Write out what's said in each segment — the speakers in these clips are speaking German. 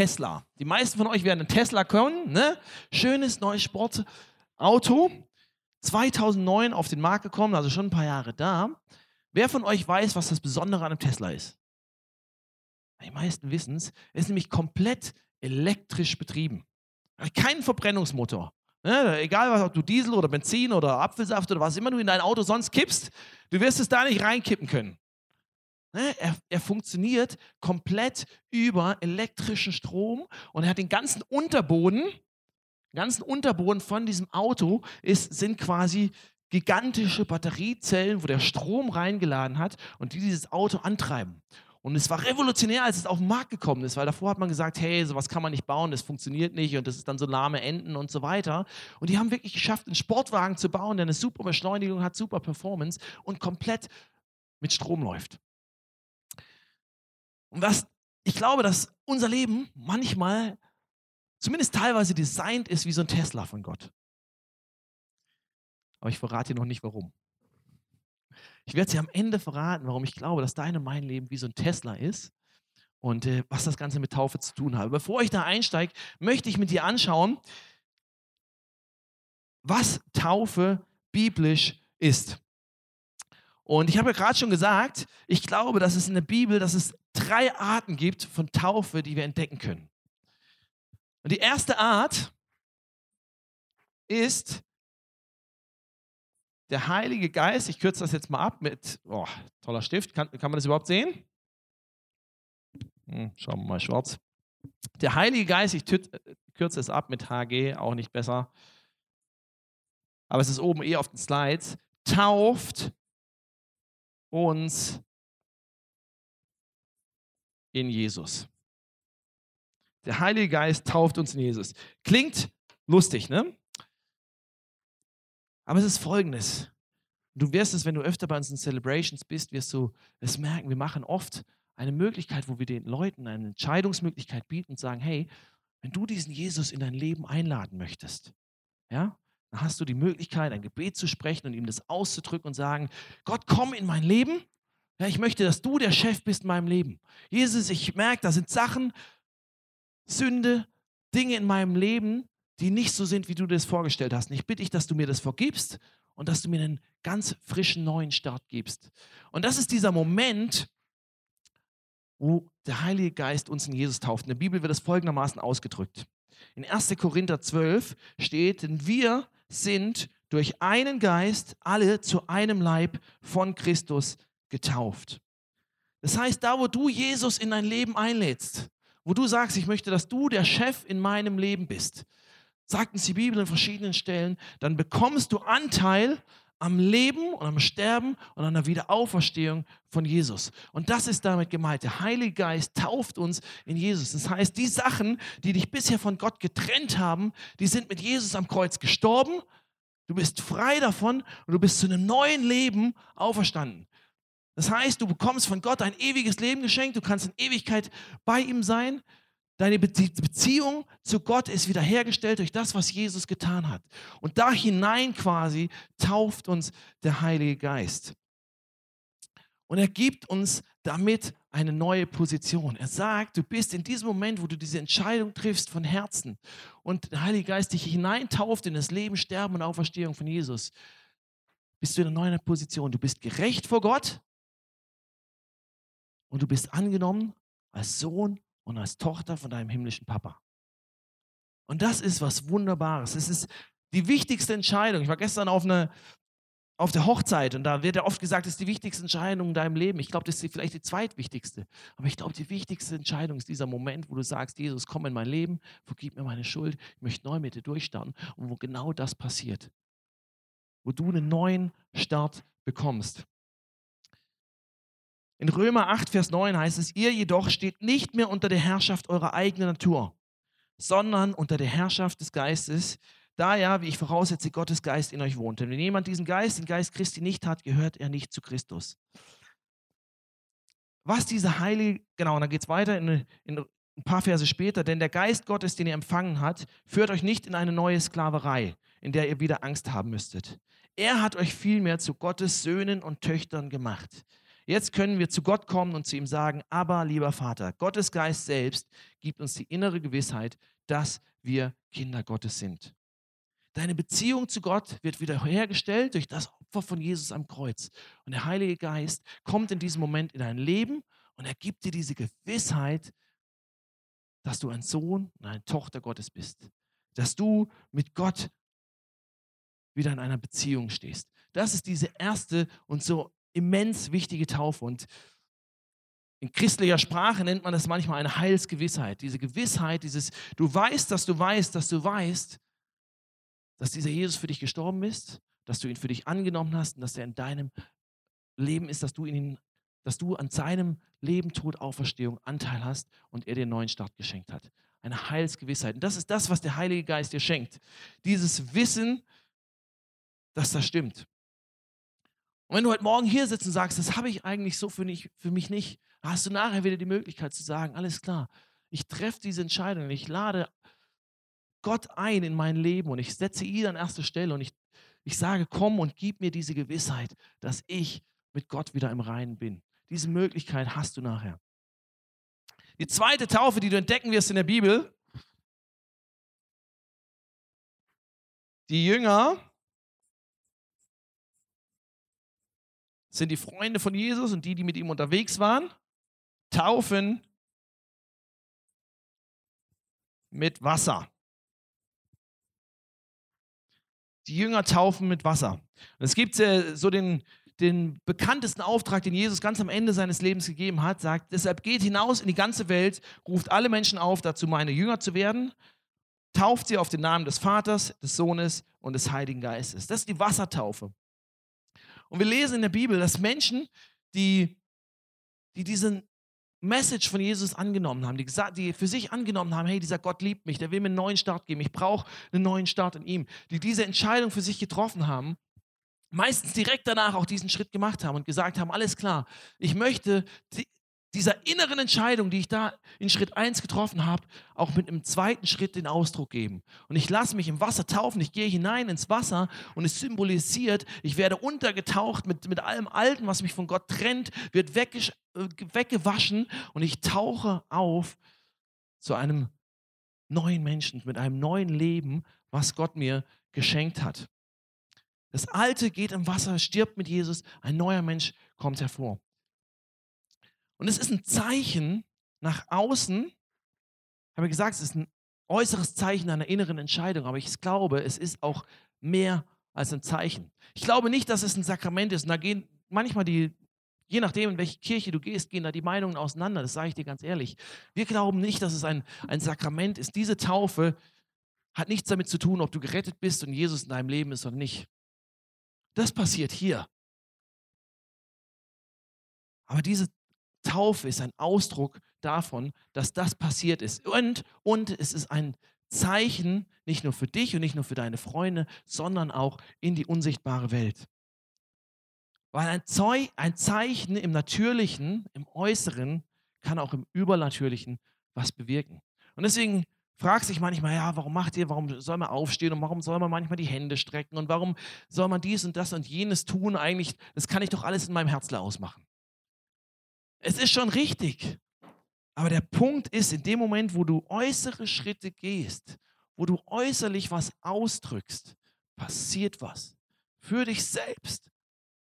Tesla. Die meisten von euch werden einen Tesla können. Ne? Schönes neues Sportauto. 2009 auf den Markt gekommen, also schon ein paar Jahre da. Wer von euch weiß, was das Besondere an einem Tesla ist? Die meisten wissen es. Er ist nämlich komplett elektrisch betrieben. Kein Verbrennungsmotor. Ne? Egal, was, ob du Diesel oder Benzin oder Apfelsaft oder was immer du in dein Auto sonst kippst, du wirst es da nicht reinkippen können. Ne? Er, er, funktioniert komplett über elektrischen Strom und er hat den ganzen Unterboden, den ganzen Unterboden von diesem Auto ist, sind quasi gigantische Batteriezellen, wo der Strom reingeladen hat und die dieses Auto antreiben. Und es war revolutionär, als es auf den Markt gekommen ist, weil davor hat man gesagt, hey, sowas kann man nicht bauen, das funktioniert nicht und das ist dann so lahme Enden und so weiter. Und die haben wirklich geschafft, einen Sportwagen zu bauen, der eine super Beschleunigung hat, super Performance und komplett mit Strom läuft. Und was ich glaube, dass unser Leben manchmal, zumindest teilweise designt ist wie so ein Tesla von Gott. Aber ich verrate dir noch nicht warum. Ich werde dir am Ende verraten, warum ich glaube, dass dein und mein Leben wie so ein Tesla ist und äh, was das Ganze mit Taufe zu tun hat. Bevor ich da einsteige, möchte ich mit dir anschauen, was Taufe biblisch ist. Und ich habe ja gerade schon gesagt, ich glaube, dass es in der Bibel, dass es drei Arten gibt von Taufe, die wir entdecken können. Und die erste Art ist der Heilige Geist, ich kürze das jetzt mal ab mit, oh, toller Stift, kann, kann man das überhaupt sehen? Hm, schauen wir mal schwarz. Der Heilige Geist, ich kürze es ab mit HG, auch nicht besser. Aber es ist oben eh auf den Slides, tauft uns in Jesus. Der Heilige Geist tauft uns in Jesus. Klingt lustig, ne? Aber es ist folgendes. Du wirst es, wenn du öfter bei unseren Celebrations bist, wirst du es merken, wir machen oft eine Möglichkeit, wo wir den Leuten eine Entscheidungsmöglichkeit bieten und sagen, hey, wenn du diesen Jesus in dein Leben einladen möchtest, ja, dann hast du die Möglichkeit, ein Gebet zu sprechen und ihm das auszudrücken und sagen, Gott, komm in mein Leben. Ja, ich möchte, dass du der Chef bist in meinem Leben. Jesus, ich merke, da sind Sachen, Sünde, Dinge in meinem Leben, die nicht so sind, wie du dir das vorgestellt hast. Und ich bitte dich, dass du mir das vergibst und dass du mir einen ganz frischen neuen Start gibst. Und das ist dieser Moment, wo der Heilige Geist uns in Jesus tauft. In der Bibel wird es folgendermaßen ausgedrückt. In 1. Korinther 12 steht, denn wir sind durch einen Geist alle zu einem Leib von Christus getauft. Das heißt, da wo du Jesus in dein Leben einlädst, wo du sagst, ich möchte, dass du der Chef in meinem Leben bist, sagt uns die Bibel an verschiedenen Stellen, dann bekommst du Anteil am Leben und am Sterben und an der Wiederauferstehung von Jesus. Und das ist damit gemeint. Der Heilige Geist tauft uns in Jesus. Das heißt, die Sachen, die dich bisher von Gott getrennt haben, die sind mit Jesus am Kreuz gestorben. Du bist frei davon und du bist zu einem neuen Leben auferstanden. Das heißt, du bekommst von Gott ein ewiges Leben geschenkt, du kannst in Ewigkeit bei ihm sein. Deine Beziehung zu Gott ist wiederhergestellt durch das, was Jesus getan hat. Und da hinein quasi tauft uns der Heilige Geist. Und er gibt uns damit eine neue Position. Er sagt, du bist in diesem Moment, wo du diese Entscheidung triffst von Herzen und der Heilige Geist dich hineintauft in das Leben, Sterben und Auferstehung von Jesus, bist du in einer neuen Position. Du bist gerecht vor Gott und du bist angenommen als Sohn und als Tochter von deinem himmlischen Papa. Und das ist was Wunderbares. Es ist die wichtigste Entscheidung. Ich war gestern auf, eine, auf der Hochzeit und da wird ja oft gesagt, das ist die wichtigste Entscheidung in deinem Leben. Ich glaube, das ist vielleicht die zweitwichtigste. Aber ich glaube, die wichtigste Entscheidung ist dieser Moment, wo du sagst, Jesus, komm in mein Leben, vergib mir meine Schuld, ich möchte neu mit dir durchstarten. Und wo genau das passiert. Wo du einen neuen Start bekommst. In Römer 8, Vers 9 heißt es, ihr jedoch steht nicht mehr unter der Herrschaft eurer eigenen Natur, sondern unter der Herrschaft des Geistes, da ja, wie ich voraussetze, Gottes Geist in euch wohnt. Denn wenn jemand diesen Geist, den Geist Christi nicht hat, gehört er nicht zu Christus. Was diese Heilige, genau, und dann geht es weiter in, in ein paar Verse später, denn der Geist Gottes, den ihr empfangen habt, führt euch nicht in eine neue Sklaverei, in der ihr wieder Angst haben müsstet. Er hat euch vielmehr zu Gottes Söhnen und Töchtern gemacht. Jetzt können wir zu Gott kommen und zu ihm sagen, aber lieber Vater, Gottes Geist selbst gibt uns die innere Gewissheit, dass wir Kinder Gottes sind. Deine Beziehung zu Gott wird wiederhergestellt durch das Opfer von Jesus am Kreuz. Und der Heilige Geist kommt in diesem Moment in dein Leben und er gibt dir diese Gewissheit, dass du ein Sohn und eine Tochter Gottes bist. Dass du mit Gott wieder in einer Beziehung stehst. Das ist diese erste und so immens wichtige Taufe. Und in christlicher Sprache nennt man das manchmal eine Heilsgewissheit. Diese Gewissheit, dieses, du weißt, dass du weißt, dass du weißt, dass dieser Jesus für dich gestorben ist, dass du ihn für dich angenommen hast und dass er in deinem Leben ist, dass du ihn, dass du an seinem Leben, Tod, Auferstehung Anteil hast und er dir einen neuen Start geschenkt hat. Eine Heilsgewissheit. Und das ist das, was der Heilige Geist dir schenkt. Dieses Wissen, dass das stimmt. Und wenn du heute Morgen hier sitzt und sagst, das habe ich eigentlich so für, nicht, für mich nicht, hast du nachher wieder die Möglichkeit zu sagen, alles klar, ich treffe diese Entscheidung, ich lade Gott ein in mein Leben und ich setze ihn an erste Stelle und ich, ich sage, komm und gib mir diese Gewissheit, dass ich mit Gott wieder im Reinen bin. Diese Möglichkeit hast du nachher. Die zweite Taufe, die du entdecken wirst in der Bibel, die Jünger sind die Freunde von Jesus und die, die mit ihm unterwegs waren, taufen mit Wasser. Die Jünger taufen mit Wasser. Und es gibt äh, so den, den bekanntesten Auftrag, den Jesus ganz am Ende seines Lebens gegeben hat, sagt, deshalb geht hinaus in die ganze Welt, ruft alle Menschen auf, dazu meine Jünger zu werden, tauft sie auf den Namen des Vaters, des Sohnes und des Heiligen Geistes. Das ist die Wassertaufe. Und wir lesen in der Bibel, dass Menschen, die, die diesen Message von Jesus angenommen haben, die, gesagt, die für sich angenommen haben, hey, dieser Gott liebt mich, der will mir einen neuen Start geben, ich brauche einen neuen Start in ihm, die diese Entscheidung für sich getroffen haben, meistens direkt danach auch diesen Schritt gemacht haben und gesagt haben, alles klar, ich möchte dieser inneren Entscheidung, die ich da in Schritt 1 getroffen habe, auch mit einem zweiten Schritt den Ausdruck geben. Und ich lasse mich im Wasser taufen, ich gehe hinein ins Wasser und es symbolisiert, ich werde untergetaucht mit, mit allem Alten, was mich von Gott trennt, wird äh, weggewaschen und ich tauche auf zu einem neuen Menschen, mit einem neuen Leben, was Gott mir geschenkt hat. Das Alte geht im Wasser, stirbt mit Jesus, ein neuer Mensch kommt hervor. Und es ist ein Zeichen nach außen, habe ich gesagt, es ist ein äußeres Zeichen einer inneren Entscheidung, aber ich glaube, es ist auch mehr als ein Zeichen. Ich glaube nicht, dass es ein Sakrament ist. Und da gehen manchmal die, je nachdem, in welche Kirche du gehst, gehen da die Meinungen auseinander. Das sage ich dir ganz ehrlich. Wir glauben nicht, dass es ein, ein Sakrament ist. Diese Taufe hat nichts damit zu tun, ob du gerettet bist und Jesus in deinem Leben ist oder nicht. Das passiert hier. Aber diese Taufe ist ein Ausdruck davon, dass das passiert ist. Und, und es ist ein Zeichen, nicht nur für dich und nicht nur für deine Freunde, sondern auch in die unsichtbare Welt. Weil ein, Zeu ein Zeichen im Natürlichen, im Äußeren, kann auch im Übernatürlichen was bewirken. Und deswegen fragt sich manchmal, ja, warum macht ihr, warum soll man aufstehen und warum soll man manchmal die Hände strecken und warum soll man dies und das und jenes tun? Eigentlich, das kann ich doch alles in meinem Herzler ausmachen. Es ist schon richtig. Aber der Punkt ist, in dem Moment, wo du äußere Schritte gehst, wo du äußerlich was ausdrückst, passiert was. Für dich selbst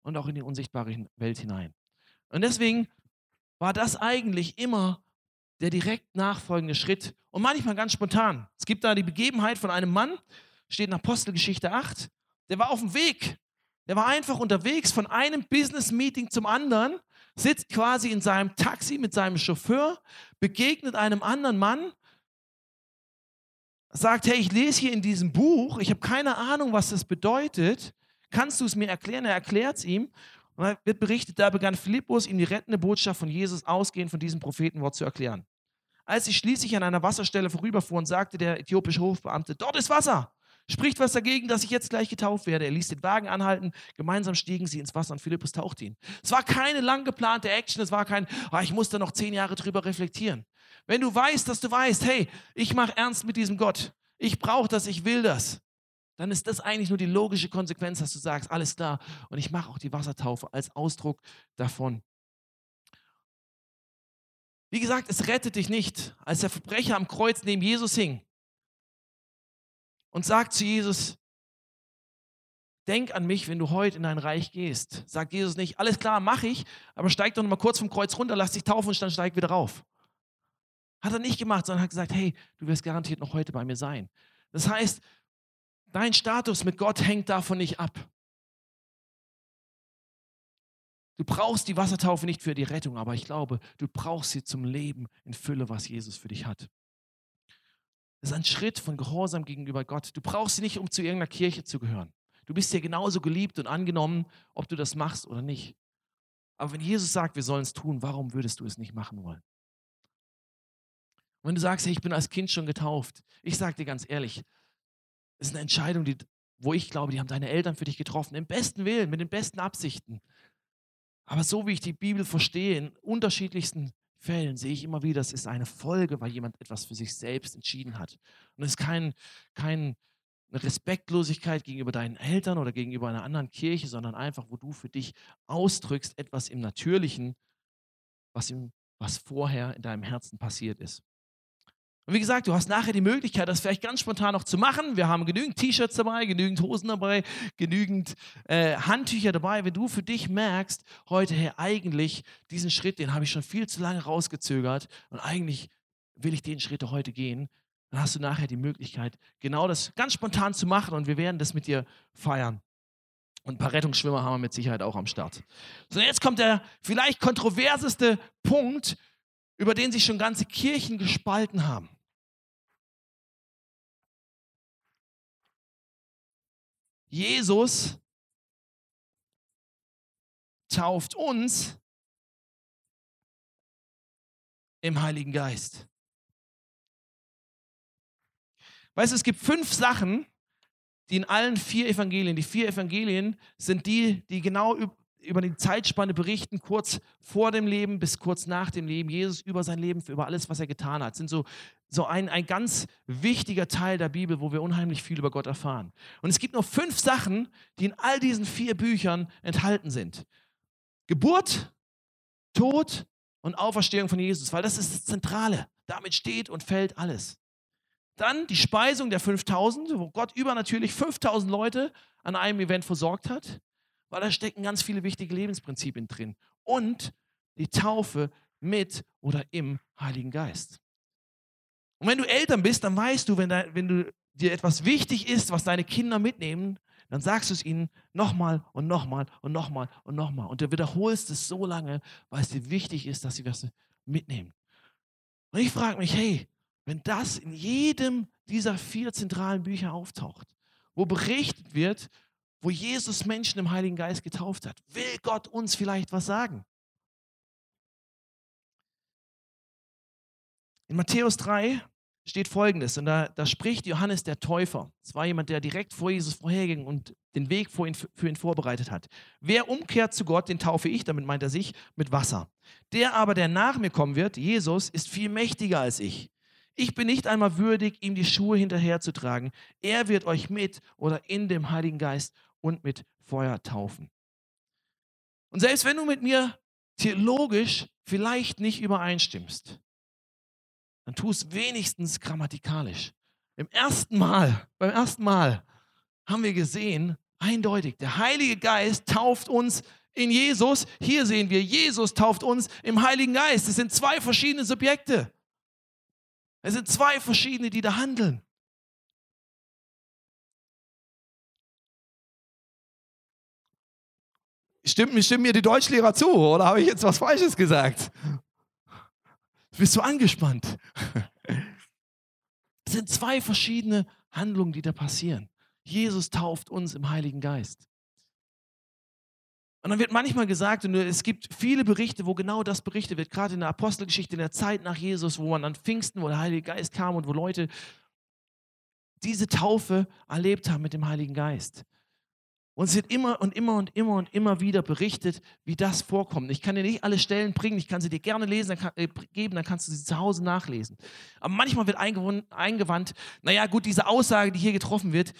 und auch in die unsichtbare Welt hinein. Und deswegen war das eigentlich immer der direkt nachfolgende Schritt und manchmal ganz spontan. Es gibt da die Begebenheit von einem Mann, steht in Apostelgeschichte 8, der war auf dem Weg. Der war einfach unterwegs von einem Business-Meeting zum anderen sitzt quasi in seinem Taxi mit seinem Chauffeur, begegnet einem anderen Mann, sagt, hey, ich lese hier in diesem Buch, ich habe keine Ahnung, was das bedeutet. Kannst du es mir erklären? Er erklärt es ihm. Und dann wird berichtet, da begann Philippus, ihm die rettende Botschaft von Jesus ausgehend von diesem Prophetenwort zu erklären. Als sie schließlich an einer Wasserstelle vorüberfuhren, sagte der äthiopische Hofbeamte, dort ist Wasser. Spricht was dagegen, dass ich jetzt gleich getauft werde? Er ließ den Wagen anhalten. Gemeinsam stiegen sie ins Wasser und Philippus tauchte ihn. Es war keine lang geplante Action. Es war kein, oh, ich muss da noch zehn Jahre drüber reflektieren. Wenn du weißt, dass du weißt, hey, ich mache ernst mit diesem Gott. Ich brauche das, ich will das. Dann ist das eigentlich nur die logische Konsequenz, dass du sagst, alles klar. Und ich mache auch die Wassertaufe als Ausdruck davon. Wie gesagt, es rettet dich nicht. Als der Verbrecher am Kreuz neben Jesus hing und sagt zu Jesus, denk an mich, wenn du heute in dein Reich gehst. Sagt Jesus nicht, alles klar, mache ich, aber steig doch noch mal kurz vom Kreuz runter, lass dich taufen und dann steig wieder rauf. Hat er nicht gemacht, sondern hat gesagt, hey, du wirst garantiert noch heute bei mir sein. Das heißt, dein Status mit Gott hängt davon nicht ab. Du brauchst die Wassertaufe nicht für die Rettung, aber ich glaube, du brauchst sie zum Leben in Fülle, was Jesus für dich hat. Das ist ein Schritt von Gehorsam gegenüber Gott. Du brauchst sie nicht, um zu irgendeiner Kirche zu gehören. Du bist hier genauso geliebt und angenommen, ob du das machst oder nicht. Aber wenn Jesus sagt, wir sollen es tun, warum würdest du es nicht machen wollen? Und wenn du sagst, hey, ich bin als Kind schon getauft, ich sage dir ganz ehrlich, das ist eine Entscheidung, die, wo ich glaube, die haben deine Eltern für dich getroffen, im besten Willen, mit den besten Absichten. Aber so wie ich die Bibel verstehe, in unterschiedlichsten Fällen sehe ich immer wieder, das ist eine Folge, weil jemand etwas für sich selbst entschieden hat. Und es ist kein, kein, Respektlosigkeit gegenüber deinen Eltern oder gegenüber einer anderen Kirche, sondern einfach, wo du für dich ausdrückst, etwas im Natürlichen, was, im, was vorher in deinem Herzen passiert ist. Und wie gesagt, du hast nachher die Möglichkeit, das vielleicht ganz spontan noch zu machen. Wir haben genügend T-Shirts dabei, genügend Hosen dabei, genügend äh, Handtücher dabei. Wenn du für dich merkst, heute, hey, eigentlich diesen Schritt, den habe ich schon viel zu lange rausgezögert und eigentlich will ich den Schritt heute gehen, dann hast du nachher die Möglichkeit, genau das ganz spontan zu machen und wir werden das mit dir feiern. Und ein paar Rettungsschwimmer haben wir mit Sicherheit auch am Start. So, jetzt kommt der vielleicht kontroverseste Punkt, über den sich schon ganze Kirchen gespalten haben. Jesus tauft uns im Heiligen Geist. Weißt du, es gibt fünf Sachen, die in allen vier Evangelien, die vier Evangelien sind die, die genau über die Zeitspanne berichten, kurz vor dem Leben bis kurz nach dem Leben, Jesus über sein Leben, über alles, was er getan hat. Das sind so, so ein, ein ganz wichtiger Teil der Bibel, wo wir unheimlich viel über Gott erfahren. Und es gibt nur fünf Sachen, die in all diesen vier Büchern enthalten sind. Geburt, Tod und Auferstehung von Jesus, weil das ist das Zentrale. Damit steht und fällt alles. Dann die Speisung der 5000, wo Gott übernatürlich 5000 Leute an einem Event versorgt hat weil da stecken ganz viele wichtige Lebensprinzipien drin. Und die Taufe mit oder im Heiligen Geist. Und wenn du Eltern bist, dann weißt du, wenn, da, wenn du dir etwas wichtig ist, was deine Kinder mitnehmen, dann sagst du es ihnen nochmal und nochmal und nochmal und nochmal. Und du wiederholst es so lange, weil es dir wichtig ist, dass sie was mitnehmen. Und ich frage mich, hey, wenn das in jedem dieser vier zentralen Bücher auftaucht, wo berichtet wird wo Jesus Menschen im Heiligen Geist getauft hat. Will Gott uns vielleicht was sagen? In Matthäus 3 steht folgendes, und da, da spricht Johannes der Täufer. Es war jemand, der direkt vor Jesus vorherging und den Weg für ihn, für ihn vorbereitet hat. Wer umkehrt zu Gott, den taufe ich, damit meint er sich, mit Wasser. Der aber, der nach mir kommen wird, Jesus, ist viel mächtiger als ich. Ich bin nicht einmal würdig, ihm die Schuhe hinterherzutragen. Er wird euch mit oder in dem Heiligen Geist und mit Feuer taufen. Und selbst wenn du mit mir theologisch vielleicht nicht übereinstimmst, dann tu es wenigstens grammatikalisch. Im ersten Mal, beim ersten Mal haben wir gesehen, eindeutig, der Heilige Geist tauft uns in Jesus. Hier sehen wir, Jesus tauft uns im Heiligen Geist. Es sind zwei verschiedene Subjekte. Es sind zwei verschiedene, die da handeln. Stimmt, stimmen mir die Deutschlehrer zu oder habe ich jetzt was Falsches gesagt? Bist du angespannt? Es sind zwei verschiedene Handlungen, die da passieren. Jesus tauft uns im Heiligen Geist. Und dann wird manchmal gesagt, und es gibt viele Berichte, wo genau das berichtet wird, gerade in der Apostelgeschichte, in der Zeit nach Jesus, wo man an Pfingsten, wo der Heilige Geist kam und wo Leute diese Taufe erlebt haben mit dem Heiligen Geist. Und es wird immer und immer und immer und immer wieder berichtet, wie das vorkommt. Ich kann dir nicht alle Stellen bringen, ich kann sie dir gerne lesen, dann kann, äh, geben, dann kannst du sie zu Hause nachlesen. Aber manchmal wird eingewandt, naja gut, diese Aussage, die hier getroffen wird,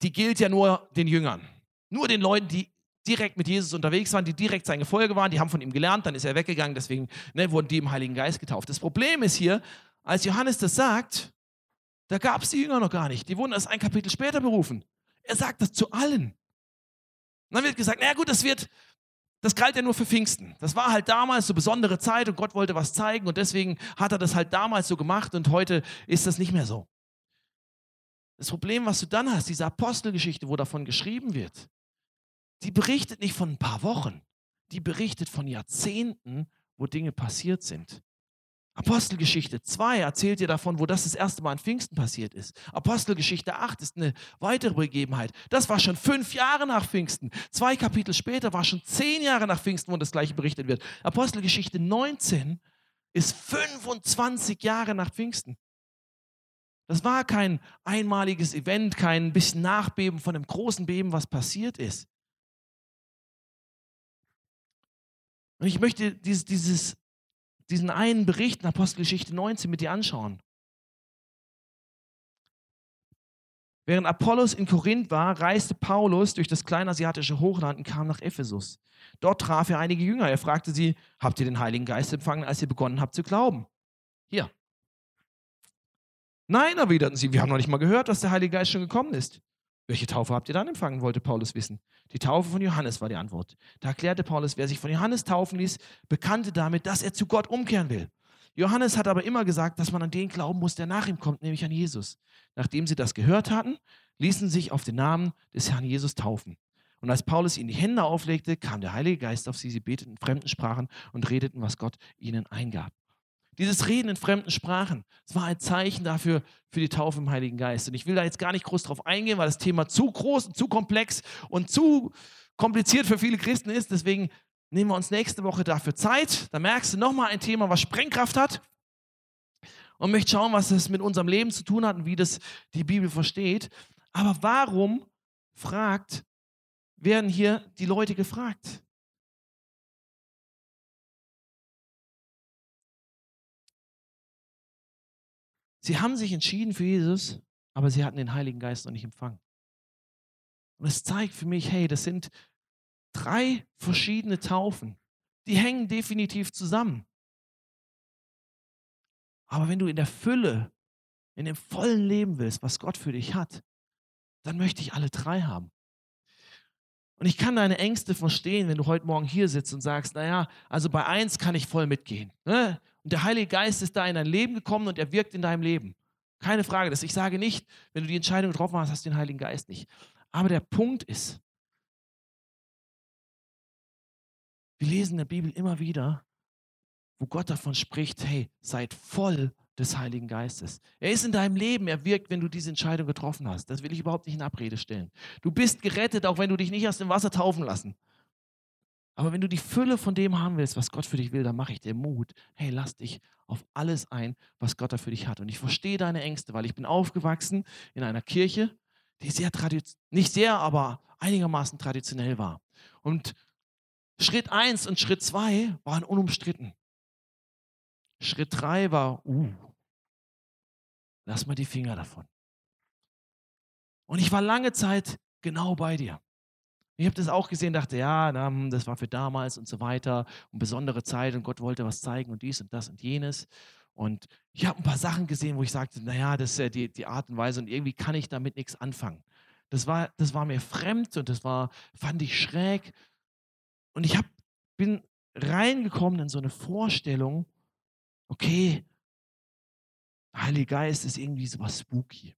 die gilt ja nur den Jüngern. Nur den Leuten, die direkt mit Jesus unterwegs waren, die direkt sein Gefolge waren, die haben von ihm gelernt, dann ist er weggegangen, deswegen ne, wurden die im Heiligen Geist getauft. Das Problem ist hier, als Johannes das sagt, da gab es die Jünger noch gar nicht. Die wurden erst ein Kapitel später berufen. Er sagt das zu allen. Und dann wird gesagt, na gut, das wird, das galt ja nur für Pfingsten. Das war halt damals so besondere Zeit und Gott wollte was zeigen und deswegen hat er das halt damals so gemacht und heute ist das nicht mehr so. Das Problem, was du dann hast, diese Apostelgeschichte, wo davon geschrieben wird, die berichtet nicht von ein paar Wochen, die berichtet von Jahrzehnten, wo Dinge passiert sind. Apostelgeschichte 2 erzählt dir davon, wo das das erste Mal an Pfingsten passiert ist. Apostelgeschichte 8 ist eine weitere Begebenheit. Das war schon fünf Jahre nach Pfingsten. Zwei Kapitel später war schon zehn Jahre nach Pfingsten, wo das gleiche berichtet wird. Apostelgeschichte 19 ist 25 Jahre nach Pfingsten. Das war kein einmaliges Event, kein bisschen Nachbeben von einem großen Beben, was passiert ist. Und ich möchte dieses, dieses, diesen einen Bericht in Apostelgeschichte 19 mit dir anschauen. Während Apollos in Korinth war, reiste Paulus durch das kleinasiatische Hochland und kam nach Ephesus. Dort traf er einige Jünger. Er fragte sie, habt ihr den Heiligen Geist empfangen, als ihr begonnen habt zu glauben? Hier. Nein, erwiderten sie, wir haben noch nicht mal gehört, dass der Heilige Geist schon gekommen ist. Welche Taufe habt ihr dann empfangen, wollte Paulus wissen. Die Taufe von Johannes war die Antwort. Da erklärte Paulus, wer sich von Johannes taufen ließ, bekannte damit, dass er zu Gott umkehren will. Johannes hat aber immer gesagt, dass man an den glauben muss, der nach ihm kommt, nämlich an Jesus. Nachdem sie das gehört hatten, ließen sie sich auf den Namen des Herrn Jesus taufen. Und als Paulus ihnen die Hände auflegte, kam der Heilige Geist auf sie. Sie beteten in fremden Sprachen und redeten, was Gott ihnen eingab. Dieses Reden in fremden Sprachen, das war ein Zeichen dafür für die Taufe im Heiligen Geist. Und ich will da jetzt gar nicht groß drauf eingehen, weil das Thema zu groß und zu komplex und zu kompliziert für viele Christen ist. Deswegen nehmen wir uns nächste Woche dafür Zeit. Da merkst du nochmal ein Thema, was Sprengkraft hat. Und möchte schauen, was das mit unserem Leben zu tun hat und wie das die Bibel versteht. Aber warum fragt, werden hier die Leute gefragt? Sie haben sich entschieden für Jesus, aber sie hatten den Heiligen Geist noch nicht empfangen. Und es zeigt für mich, hey, das sind drei verschiedene Taufen. Die hängen definitiv zusammen. Aber wenn du in der Fülle, in dem vollen Leben willst, was Gott für dich hat, dann möchte ich alle drei haben. Und ich kann deine Ängste verstehen, wenn du heute Morgen hier sitzt und sagst, naja, also bei eins kann ich voll mitgehen. Ne? Und der Heilige Geist ist da in dein Leben gekommen und er wirkt in deinem Leben. Keine Frage. Das ich sage nicht, wenn du die Entscheidung getroffen hast, hast du den Heiligen Geist nicht. Aber der Punkt ist, wir lesen in der Bibel immer wieder, wo Gott davon spricht, hey, seid voll des Heiligen Geistes. Er ist in deinem Leben, er wirkt, wenn du diese Entscheidung getroffen hast. Das will ich überhaupt nicht in Abrede stellen. Du bist gerettet, auch wenn du dich nicht aus dem Wasser taufen lassen. Aber wenn du die Fülle von dem haben willst, was Gott für dich will, dann mache ich dir Mut. Hey, lass dich auf alles ein, was Gott da für dich hat. Und ich verstehe deine Ängste, weil ich bin aufgewachsen in einer Kirche, die sehr traditionell, nicht sehr, aber einigermaßen traditionell war. Und Schritt 1 und Schritt 2 waren unumstritten. Schritt 3 war, uh, lass mal die Finger davon. Und ich war lange Zeit genau bei dir. Ich habe das auch gesehen, dachte, ja, hm, das war für damals und so weiter und besondere Zeit und Gott wollte was zeigen und dies und das und jenes. Und ich habe ein paar Sachen gesehen, wo ich sagte, naja, das ist die, die Art und Weise und irgendwie kann ich damit nichts anfangen. Das war, das war mir fremd und das war, fand ich schräg. Und ich hab, bin reingekommen in so eine Vorstellung, okay, Heiliger Geist ist irgendwie so was spooky.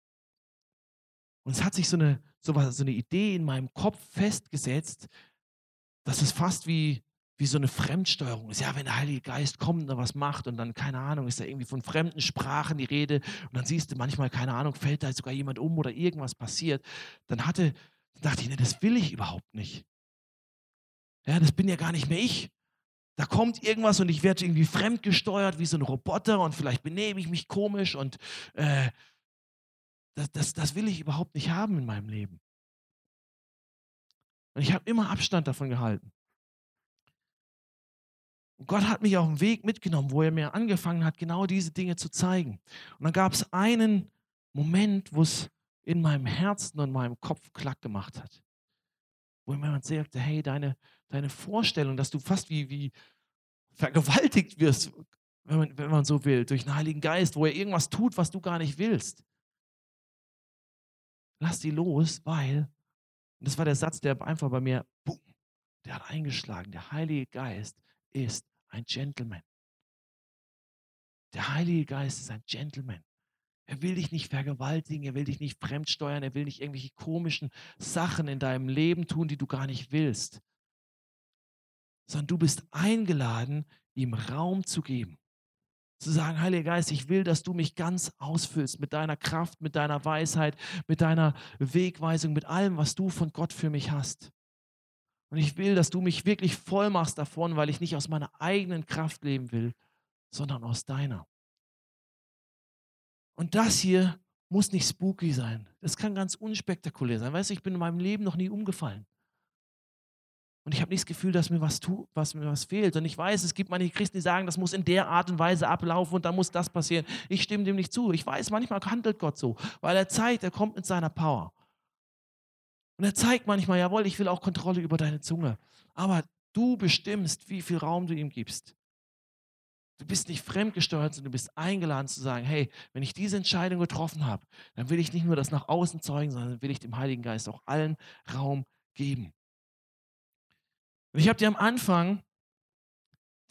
Und es hat sich so eine, so, was, so eine Idee in meinem Kopf festgesetzt, dass es fast wie, wie so eine Fremdsteuerung ist. Ja, wenn der Heilige Geist kommt und was macht und dann, keine Ahnung, ist da irgendwie von fremden Sprachen die Rede und dann siehst du manchmal, keine Ahnung, fällt da sogar jemand um oder irgendwas passiert. Dann hatte, dann dachte ich, ne, das will ich überhaupt nicht. Ja, das bin ja gar nicht mehr ich. Da kommt irgendwas und ich werde irgendwie fremdgesteuert wie so ein Roboter und vielleicht benehme ich mich komisch und äh, das, das, das will ich überhaupt nicht haben in meinem Leben. Und ich habe immer Abstand davon gehalten. Und Gott hat mich auf den Weg mitgenommen, wo er mir angefangen hat, genau diese Dinge zu zeigen. Und dann gab es einen Moment, wo es in meinem Herzen und meinem Kopf klack gemacht hat. Wo jemand sagte, hey, deine, deine Vorstellung, dass du fast wie, wie vergewaltigt wirst, wenn man, wenn man so will, durch den Heiligen Geist, wo er irgendwas tut, was du gar nicht willst. Lass die los, weil, und das war der Satz, der einfach bei mir, boom, der hat eingeschlagen. Der Heilige Geist ist ein Gentleman. Der Heilige Geist ist ein Gentleman. Er will dich nicht vergewaltigen, er will dich nicht fremdsteuern, er will nicht irgendwelche komischen Sachen in deinem Leben tun, die du gar nicht willst. Sondern du bist eingeladen, ihm Raum zu geben. Zu sagen, Heiliger Geist, ich will, dass du mich ganz ausfüllst mit deiner Kraft, mit deiner Weisheit, mit deiner Wegweisung, mit allem, was du von Gott für mich hast. Und ich will, dass du mich wirklich voll machst davon, weil ich nicht aus meiner eigenen Kraft leben will, sondern aus deiner. Und das hier muss nicht spooky sein. Das kann ganz unspektakulär sein. Weißt du, ich bin in meinem Leben noch nie umgefallen. Und ich habe nicht das Gefühl, dass mir was, tu, was mir was fehlt. Und ich weiß, es gibt manche Christen, die sagen, das muss in der Art und Weise ablaufen und da muss das passieren. Ich stimme dem nicht zu. Ich weiß, manchmal handelt Gott so, weil er zeigt, er kommt mit seiner Power. Und er zeigt manchmal, jawohl, ich will auch Kontrolle über deine Zunge. Aber du bestimmst, wie viel Raum du ihm gibst. Du bist nicht fremdgesteuert, sondern du bist eingeladen zu sagen, hey, wenn ich diese Entscheidung getroffen habe, dann will ich nicht nur das nach außen zeugen, sondern will ich dem Heiligen Geist auch allen Raum geben. Und ich habe dir am Anfang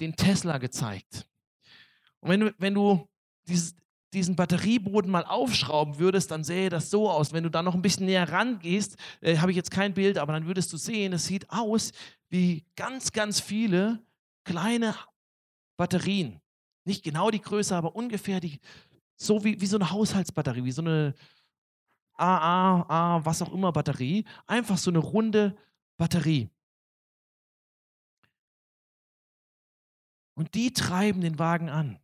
den Tesla gezeigt. Und wenn du, wenn du dieses, diesen Batterieboden mal aufschrauben würdest, dann sähe das so aus. Wenn du da noch ein bisschen näher rangehst, äh, habe ich jetzt kein Bild, aber dann würdest du sehen, es sieht aus wie ganz, ganz viele kleine Batterien. Nicht genau die Größe, aber ungefähr die, so wie, wie so eine Haushaltsbatterie, wie so eine AA, A, was auch immer Batterie. Einfach so eine runde Batterie. Und die treiben den Wagen an.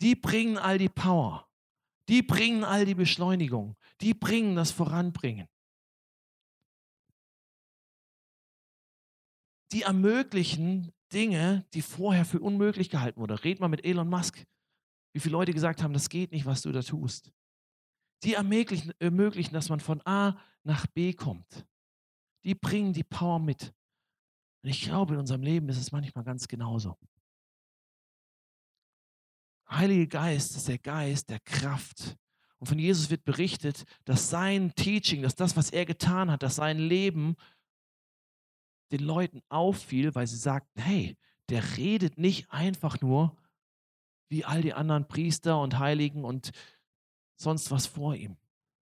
Die bringen all die Power. Die bringen all die Beschleunigung. Die bringen das Voranbringen. Die ermöglichen Dinge, die vorher für unmöglich gehalten wurden. Red mal mit Elon Musk. Wie viele Leute gesagt haben, das geht nicht, was du da tust. Die ermöglichen, ermöglichen, dass man von A nach B kommt. Die bringen die Power mit. Und ich glaube, in unserem Leben ist es manchmal ganz genauso. Heilige Geist ist der Geist der Kraft. Und von Jesus wird berichtet, dass sein Teaching, dass das, was er getan hat, dass sein Leben den Leuten auffiel, weil sie sagten, hey, der redet nicht einfach nur wie all die anderen Priester und Heiligen und sonst was vor ihm,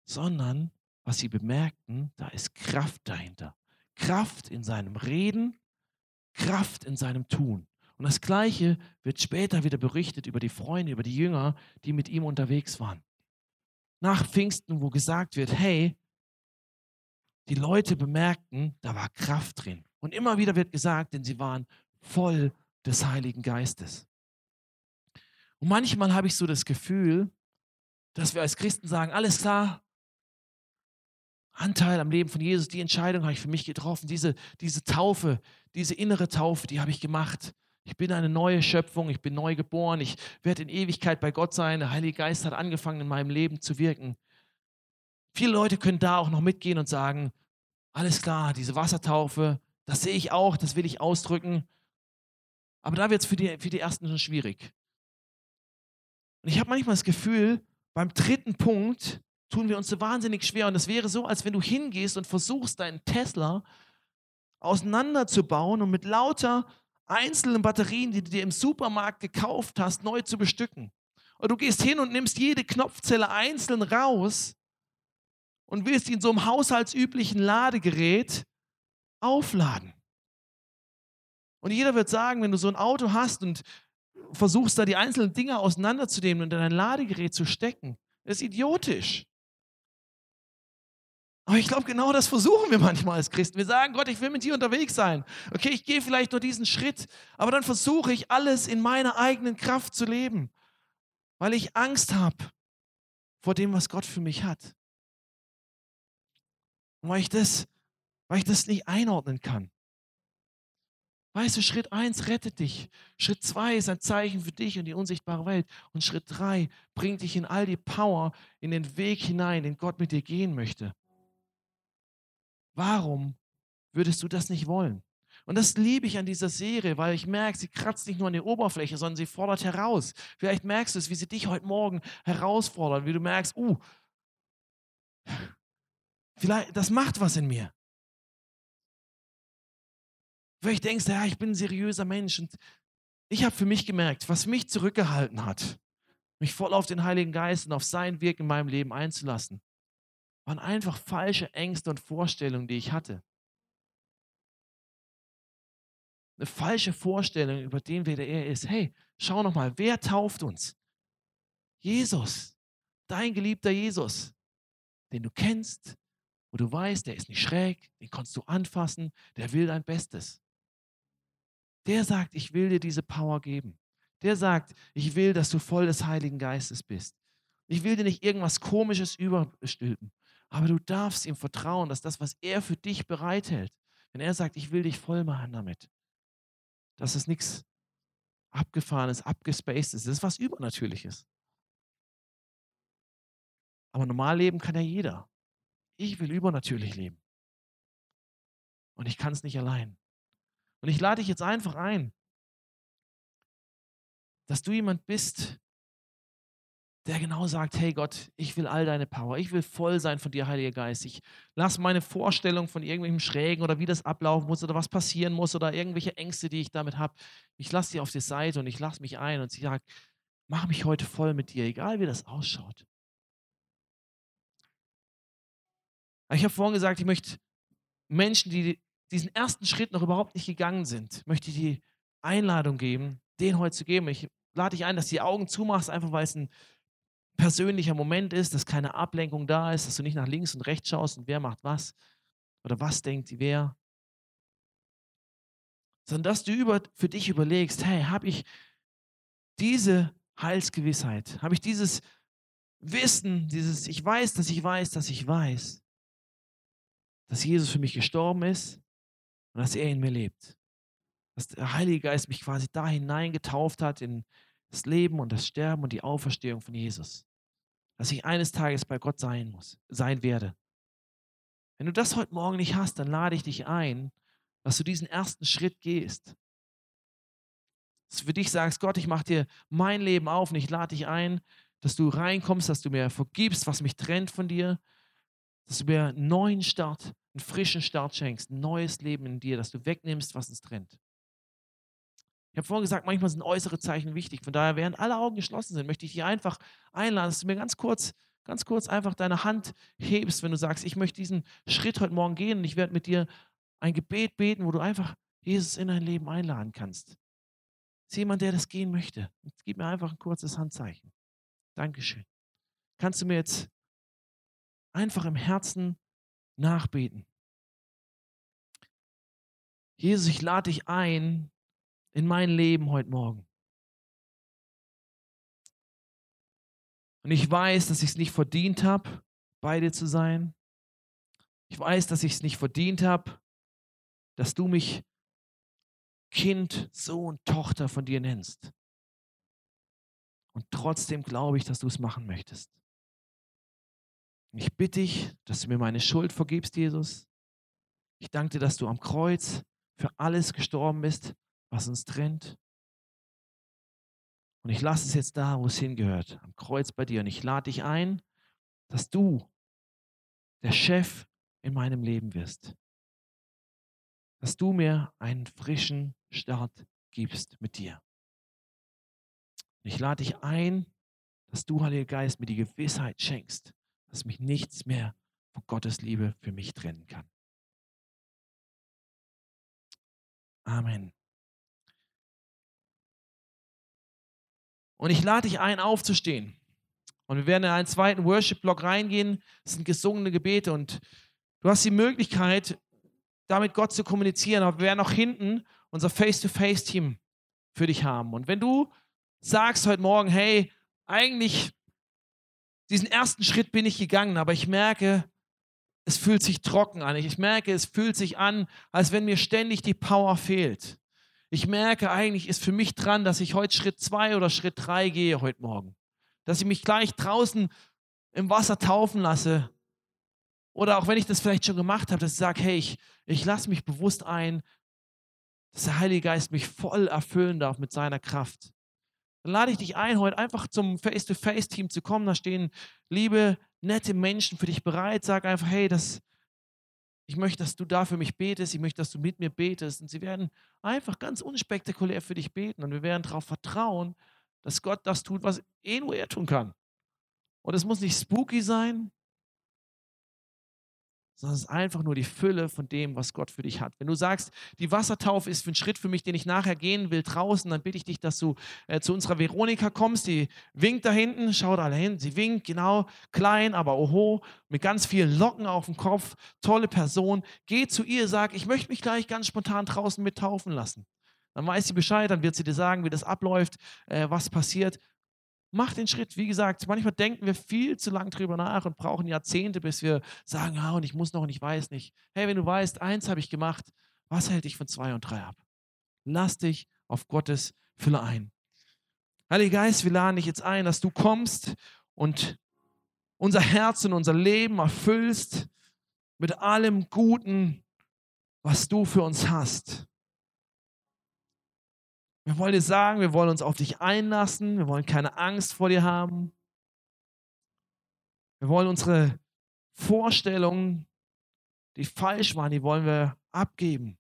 sondern was sie bemerkten, da ist Kraft dahinter. Kraft in seinem Reden, Kraft in seinem Tun. Und das Gleiche wird später wieder berichtet über die Freunde, über die Jünger, die mit ihm unterwegs waren. Nach Pfingsten, wo gesagt wird, hey, die Leute bemerkten, da war Kraft drin. Und immer wieder wird gesagt, denn sie waren voll des Heiligen Geistes. Und manchmal habe ich so das Gefühl, dass wir als Christen sagen, alles klar, Anteil am Leben von Jesus, die Entscheidung habe ich für mich getroffen, diese, diese Taufe, diese innere Taufe, die habe ich gemacht. Ich bin eine neue Schöpfung, ich bin neu geboren, ich werde in Ewigkeit bei Gott sein. Der Heilige Geist hat angefangen, in meinem Leben zu wirken. Viele Leute können da auch noch mitgehen und sagen, alles klar, diese Wassertaufe, das sehe ich auch, das will ich ausdrücken. Aber da wird es für die, für die Ersten schon schwierig. Und ich habe manchmal das Gefühl, beim dritten Punkt tun wir uns so wahnsinnig schwer. Und es wäre so, als wenn du hingehst und versuchst, deinen Tesla auseinanderzubauen und mit lauter einzelnen Batterien, die du dir im Supermarkt gekauft hast, neu zu bestücken. Und du gehst hin und nimmst jede Knopfzelle einzeln raus und willst in so einem haushaltsüblichen Ladegerät aufladen. Und jeder wird sagen, wenn du so ein Auto hast und versuchst da die einzelnen Dinge auseinanderzunehmen und in ein Ladegerät zu stecken, das ist idiotisch. Aber ich glaube, genau das versuchen wir manchmal als Christen. Wir sagen, Gott, ich will mit dir unterwegs sein. Okay, ich gehe vielleicht nur diesen Schritt, aber dann versuche ich alles in meiner eigenen Kraft zu leben, weil ich Angst habe vor dem, was Gott für mich hat. Und weil ich das, weil ich das nicht einordnen kann. Weißt du, Schritt 1 rettet dich. Schritt 2 ist ein Zeichen für dich und die unsichtbare Welt. Und Schritt 3 bringt dich in all die Power, in den Weg hinein, den Gott mit dir gehen möchte. Warum würdest du das nicht wollen? Und das liebe ich an dieser Serie, weil ich merke, sie kratzt nicht nur an der Oberfläche, sondern sie fordert heraus. Vielleicht merkst du es, wie sie dich heute Morgen herausfordert, wie du merkst, uh, vielleicht, das macht was in mir. Vielleicht denkst du, ja, ich bin ein seriöser Mensch und ich habe für mich gemerkt, was mich zurückgehalten hat, mich voll auf den Heiligen Geist und auf sein Wirken in meinem Leben einzulassen, waren einfach falsche Ängste und Vorstellungen, die ich hatte. Eine falsche Vorstellung über den, wer er ist. Hey, schau noch mal, wer tauft uns? Jesus, dein geliebter Jesus, den du kennst, wo du weißt, der ist nicht schräg, den kannst du anfassen, der will dein Bestes. Der sagt, ich will dir diese Power geben. Der sagt, ich will, dass du voll des Heiligen Geistes bist. Ich will dir nicht irgendwas Komisches überstülpen, aber du darfst ihm vertrauen, dass das, was er für dich bereithält, wenn er sagt, ich will dich voll machen damit, dass es nichts abgefahrenes, abgespaced ist. Das ist was Übernatürliches. Aber normal leben kann ja jeder. Ich will übernatürlich leben. Und ich kann es nicht allein. Und ich lade dich jetzt einfach ein, dass du jemand bist, der genau sagt, hey Gott, ich will all deine Power, ich will voll sein von dir, Heiliger Geist. Ich lasse meine Vorstellung von irgendwelchen Schrägen oder wie das ablaufen muss oder was passieren muss oder irgendwelche Ängste, die ich damit habe, ich lasse die auf die Seite und ich lasse mich ein und sie sagt, mach mich heute voll mit dir, egal wie das ausschaut. Ich habe vorhin gesagt, ich möchte Menschen, die diesen ersten Schritt noch überhaupt nicht gegangen sind, möchte ich die Einladung geben, den heute zu geben. Ich lade dich ein, dass du die Augen zumachst, einfach weil es ein persönlicher Moment ist, dass keine Ablenkung da ist, dass du nicht nach links und rechts schaust und wer macht was oder was denkt wer, sondern dass du über, für dich überlegst, hey, habe ich diese Heilsgewissheit, habe ich dieses Wissen, dieses, ich weiß, dass ich weiß, dass ich weiß, dass Jesus für mich gestorben ist und dass er in mir lebt. Dass der Heilige Geist mich quasi da hineingetauft hat in das Leben und das Sterben und die Auferstehung von Jesus. Dass ich eines Tages bei Gott sein muss, sein werde. Wenn du das heute Morgen nicht hast, dann lade ich dich ein, dass du diesen ersten Schritt gehst. Dass du für dich sagst, Gott, ich mache dir mein Leben auf und ich lade dich ein, dass du reinkommst, dass du mir vergibst, was mich trennt von dir, dass du mir einen neuen Start, einen frischen Start schenkst, ein neues Leben in dir, dass du wegnimmst, was uns trennt. Ich habe vorhin gesagt, manchmal sind äußere Zeichen wichtig. Von daher, während alle Augen geschlossen sind, möchte ich dich einfach einladen, dass du mir ganz kurz, ganz kurz einfach deine Hand hebst, wenn du sagst, ich möchte diesen Schritt heute Morgen gehen und ich werde mit dir ein Gebet beten, wo du einfach Jesus in dein Leben einladen kannst. Ist jemand, der das gehen möchte? Gib mir einfach ein kurzes Handzeichen. Dankeschön. Kannst du mir jetzt einfach im Herzen nachbeten? Jesus, ich lade dich ein, in mein Leben heute Morgen. Und ich weiß, dass ich es nicht verdient habe, bei dir zu sein. Ich weiß, dass ich es nicht verdient habe, dass du mich Kind, Sohn, Tochter von dir nennst. Und trotzdem glaube ich, dass du es machen möchtest. Und ich bitte dich, dass du mir meine Schuld vergibst, Jesus. Ich danke dir, dass du am Kreuz für alles gestorben bist, was uns trennt. Und ich lasse es jetzt da, wo es hingehört, am Kreuz bei dir. Und ich lade dich ein, dass du der Chef in meinem Leben wirst. Dass du mir einen frischen Start gibst mit dir. Und ich lade dich ein, dass du, Heiliger Geist, mir die Gewissheit schenkst, dass mich nichts mehr von Gottes Liebe für mich trennen kann. Amen. Und ich lade dich ein, aufzustehen. Und wir werden in einen zweiten Worship-Block reingehen. Das sind gesungene Gebete und du hast die Möglichkeit, damit Gott zu kommunizieren. Aber wir werden auch hinten unser Face-to-Face-Team für dich haben. Und wenn du sagst heute Morgen, hey, eigentlich diesen ersten Schritt bin ich gegangen, aber ich merke, es fühlt sich trocken an. Ich merke, es fühlt sich an, als wenn mir ständig die Power fehlt. Ich merke, eigentlich ist für mich dran, dass ich heute Schritt zwei oder Schritt drei gehe heute Morgen. Dass ich mich gleich draußen im Wasser taufen lasse Oder auch wenn ich das vielleicht schon gemacht habe, dass ich sage, hey, ich, ich lasse mich bewusst ein, dass der Heilige Geist mich voll erfüllen darf mit seiner Kraft. Dann lade ich dich ein, heute einfach zum Face-to-Face-Team zu kommen. Da stehen liebe, nette Menschen für dich bereit. Sag einfach, hey, das, ich möchte, dass du da für mich betest. Ich möchte, dass du mit mir betest. Und sie werden einfach ganz unspektakulär für dich beten. Und wir werden darauf vertrauen, dass Gott das tut, was eh nur er tun kann. Und es muss nicht spooky sein, sondern es ist einfach nur die Fülle von dem, was Gott für dich hat. Wenn du sagst, die Wassertaufe ist ein Schritt für mich, den ich nachher gehen will draußen, dann bitte ich dich, dass du äh, zu unserer Veronika kommst. Die winkt da hinten, schaut alle hin, sie winkt, genau, klein, aber oho, mit ganz vielen Locken auf dem Kopf, tolle Person. Geh zu ihr, sag, ich möchte mich gleich ganz spontan draußen mit taufen lassen. Dann weiß sie Bescheid, dann wird sie dir sagen, wie das abläuft, äh, was passiert. Mach den Schritt. Wie gesagt, manchmal denken wir viel zu lang drüber nach und brauchen Jahrzehnte, bis wir sagen, ah, und ich muss noch und ich weiß nicht. Hey, wenn du weißt, eins habe ich gemacht, was hält dich von zwei und drei ab? Lass dich auf Gottes Fülle ein. Heiliger Geist, wir laden dich jetzt ein, dass du kommst und unser Herz und unser Leben erfüllst mit allem Guten, was du für uns hast. Wir wollen dir sagen, wir wollen uns auf dich einlassen, wir wollen keine Angst vor dir haben. Wir wollen unsere Vorstellungen, die falsch waren, die wollen wir abgeben.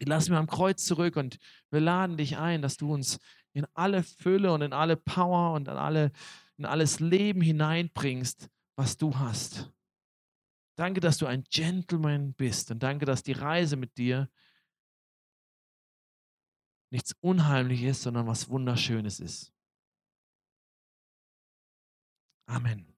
Die lassen wir am Kreuz zurück und wir laden dich ein, dass du uns in alle Fülle und in alle Power und in, alle, in alles Leben hineinbringst, was du hast. Danke, dass du ein Gentleman bist und danke, dass die Reise mit dir nichts Unheimliches, sondern was Wunderschönes ist. Amen.